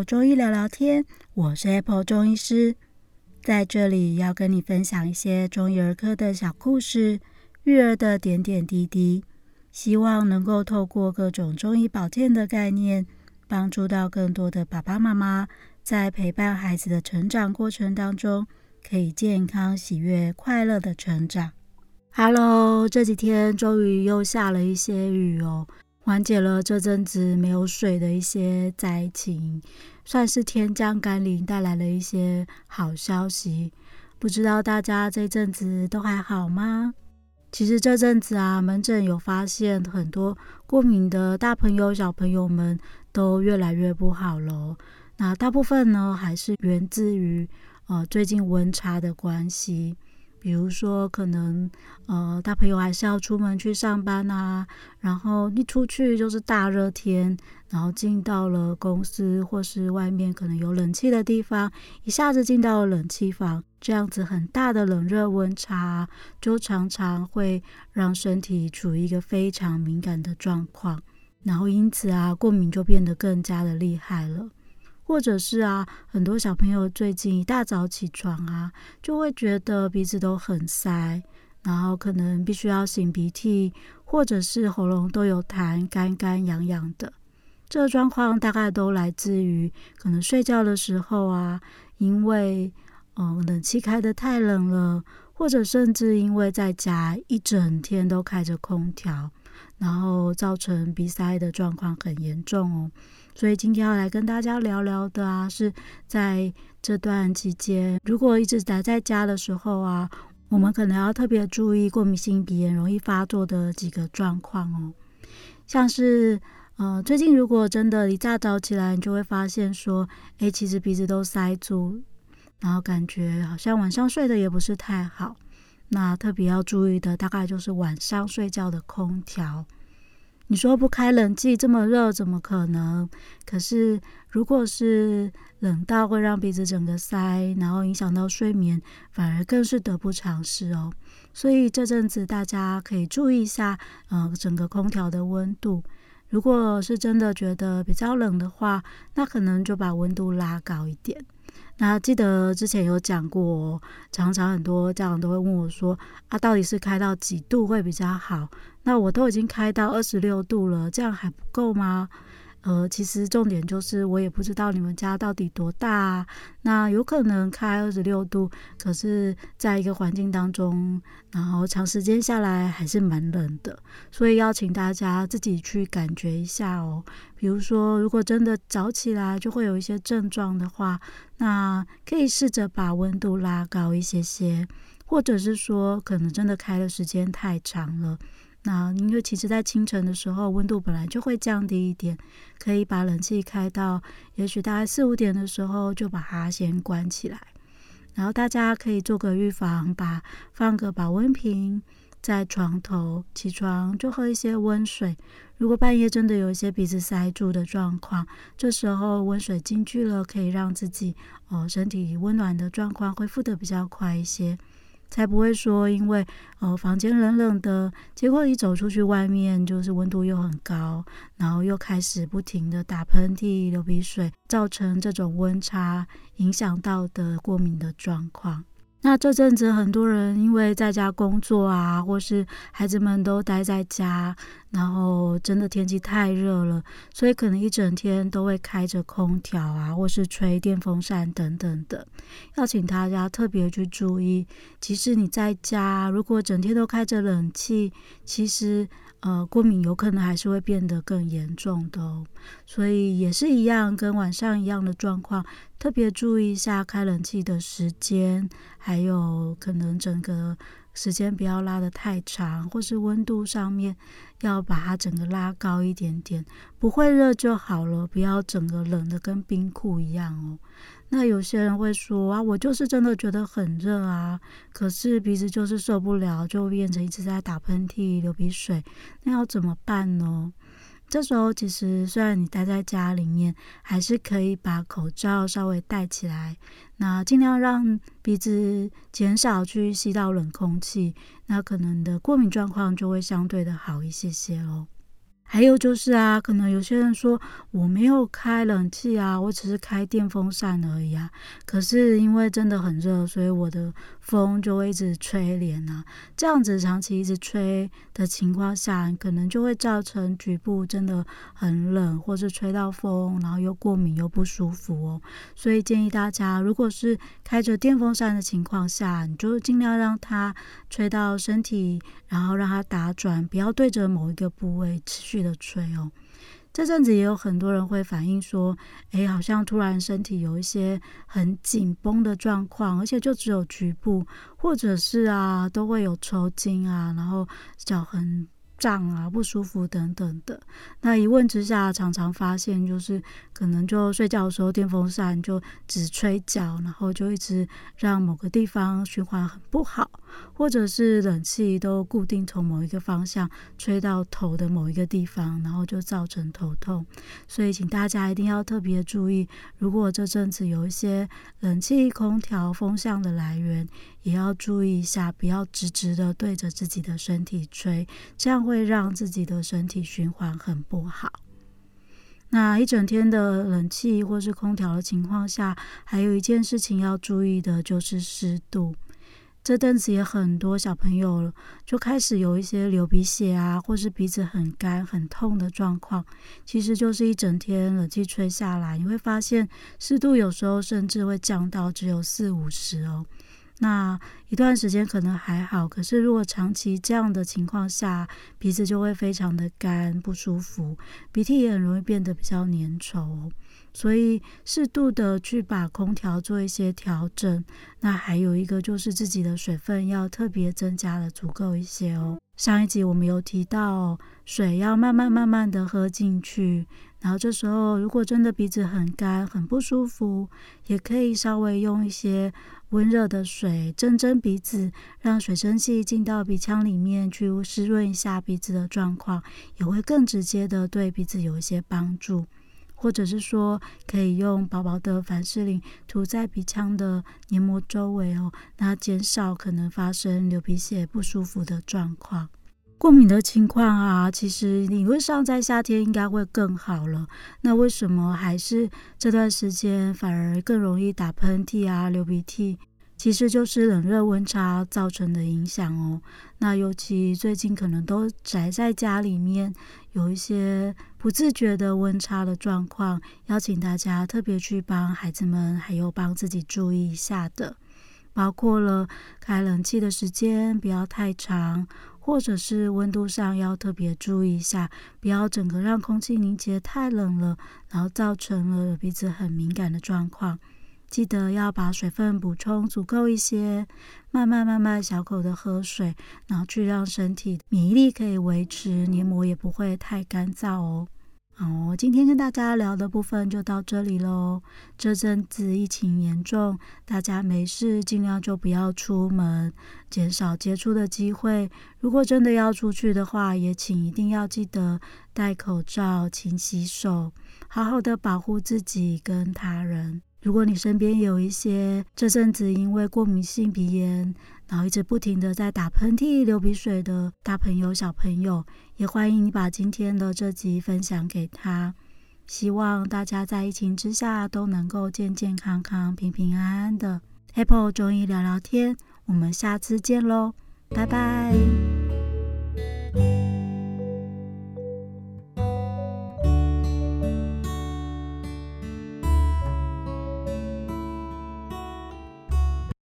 来到 Apple 中医聊聊天，我是 Apple 中医师，在这里要跟你分享一些中医儿科的小故事，育儿的点点滴滴，希望能够透过各种中医保健的概念，帮助到更多的爸爸妈妈，在陪伴孩子的成长过程当中，可以健康、喜悦、快乐的成长。Hello，这几天终于又下了一些雨哦。缓解了这阵子没有水的一些灾情，算是天降甘霖，带来了一些好消息。不知道大家这阵子都还好吗？其实这阵子啊，门诊有发现很多过敏的大朋友、小朋友们都越来越不好了。那大部分呢，还是源自于呃最近温差的关系。比如说，可能呃，大朋友还是要出门去上班啊，然后一出去就是大热天，然后进到了公司或是外面可能有冷气的地方，一下子进到了冷气房，这样子很大的冷热温差，就常常会让身体处于一个非常敏感的状况，然后因此啊，过敏就变得更加的厉害了。或者是啊，很多小朋友最近一大早起床啊，就会觉得鼻子都很塞，然后可能必须要擤鼻涕，或者是喉咙都有痰，干干痒痒的。这个状况大概都来自于可能睡觉的时候啊，因为嗯、冷气开得太冷了，或者甚至因为在家一整天都开着空调，然后造成鼻塞的状况很严重哦。所以今天要来跟大家聊聊的啊，是在这段期间，如果一直待在家的时候啊，我们可能要特别注意过敏性鼻炎容易发作的几个状况哦。像是呃，最近如果真的一大早起来，你就会发现说，诶，其实鼻子都塞住，然后感觉好像晚上睡得也不是太好。那特别要注意的，大概就是晚上睡觉的空调。你说不开冷气这么热，怎么可能？可是如果是冷到会让鼻子整个塞，然后影响到睡眠，反而更是得不偿失哦。所以这阵子大家可以注意一下，呃，整个空调的温度。如果是真的觉得比较冷的话，那可能就把温度拉高一点。那记得之前有讲过，常常很多家长都会问我说：“啊，到底是开到几度会比较好？”那我都已经开到二十六度了，这样还不够吗？呃，其实重点就是我也不知道你们家到底多大。那有可能开二十六度，可是在一个环境当中，然后长时间下来还是蛮冷的。所以邀请大家自己去感觉一下哦。比如说，如果真的早起来就会有一些症状的话，那可以试着把温度拉高一些些，或者是说，可能真的开的时间太长了。那因为其实，在清晨的时候，温度本来就会降低一点，可以把冷气开到，也许大概四五点的时候就把它先关起来。然后大家可以做个预防，把放个保温瓶在床头，起床就喝一些温水。如果半夜真的有一些鼻子塞住的状况，这时候温水进去了，可以让自己哦身体温暖的状况恢复的比较快一些。才不会说，因为呃房间冷冷的，结果一走出去外面就是温度又很高，然后又开始不停的打喷嚏、流鼻水，造成这种温差影响到的过敏的状况。那这阵子很多人因为在家工作啊，或是孩子们都待在家，然后真的天气太热了，所以可能一整天都会开着空调啊，或是吹电风扇等等的。要请大家特别去注意，即使你在家，如果整天都开着冷气，其实。呃，过敏有可能还是会变得更严重的哦，所以也是一样，跟晚上一样的状况，特别注意一下开冷气的时间，还有可能整个时间不要拉得太长，或是温度上面要把它整个拉高一点点，不会热就好了，不要整个冷的跟冰库一样哦。那有些人会说啊，我就是真的觉得很热啊，可是鼻子就是受不了，就变成一直在打喷嚏、流鼻水，那要怎么办呢？这时候其实虽然你待在家里面，还是可以把口罩稍微戴起来，那尽量让鼻子减少去吸到冷空气，那可能的过敏状况就会相对的好一些些喽。还有就是啊，可能有些人说我没有开冷气啊，我只是开电风扇而已啊。可是因为真的很热，所以我的风就会一直吹脸啊。这样子长期一直吹的情况下，可能就会造成局部真的很冷，或是吹到风，然后又过敏又不舒服哦。所以建议大家，如果是开着电风扇的情况下，你就尽量让它吹到身体，然后让它打转，不要对着某一个部位持续的吹哦，这阵子也有很多人会反映说，哎，好像突然身体有一些很紧绷的状况，而且就只有局部，或者是啊，都会有抽筋啊，然后脚很。胀啊，不舒服等等的。那一问之下，常常发现就是可能就睡觉的时候，电风扇就只吹脚，然后就一直让某个地方循环很不好，或者是冷气都固定从某一个方向吹到头的某一个地方，然后就造成头痛。所以请大家一定要特别注意，如果这阵子有一些冷气、空调风向的来源，也要注意一下，不要直直的对着自己的身体吹，这样会让自己的身体循环很不好。那一整天的冷气或是空调的情况下，还有一件事情要注意的就是湿度。这阵子也很多小朋友了就开始有一些流鼻血啊，或是鼻子很干、很痛的状况，其实就是一整天冷气吹下来，你会发现湿度有时候甚至会降到只有四五十哦。那一段时间可能还好，可是如果长期这样的情况下，鼻子就会非常的干不舒服，鼻涕也很容易变得比较粘稠，所以适度的去把空调做一些调整。那还有一个就是自己的水分要特别增加的足够一些哦。上一集我们有提到，水要慢慢慢慢的喝进去。然后这时候，如果真的鼻子很干、很不舒服，也可以稍微用一些温热的水蒸蒸鼻子，让水蒸气进到鼻腔里面去湿润一下鼻子的状况，也会更直接的对鼻子有一些帮助。或者是说，可以用薄薄的凡士林涂在鼻腔的黏膜周围哦，那减少可能发生流鼻血不舒服的状况。过敏的情况啊，其实理论上在夏天应该会更好了。那为什么还是这段时间反而更容易打喷嚏啊、流鼻涕？其实就是冷热温差造成的影响哦。那尤其最近可能都宅在家里面，有一些不自觉的温差的状况，邀请大家特别去帮孩子们，还有帮自己注意一下的，包括了开冷气的时间不要太长。或者是温度上要特别注意一下，不要整个让空气凝结太冷了，然后造成了鼻子很敏感的状况。记得要把水分补充足够一些，慢慢慢慢小口的喝水，然后去让身体免疫力可以维持，黏膜也不会太干燥哦。好，今天跟大家聊的部分就到这里喽。这阵子疫情严重，大家没事尽量就不要出门，减少接触的机会。如果真的要出去的话，也请一定要记得戴口罩、勤洗手，好好的保护自己跟他人。如果你身边有一些这阵子因为过敏性鼻炎，然后一直不停的在打喷嚏、流鼻水的大朋友、小朋友，也欢迎你把今天的这集分享给他。希望大家在疫情之下都能够健健康康、平平安安的。Apple 中医聊聊天，我们下次见喽，拜拜。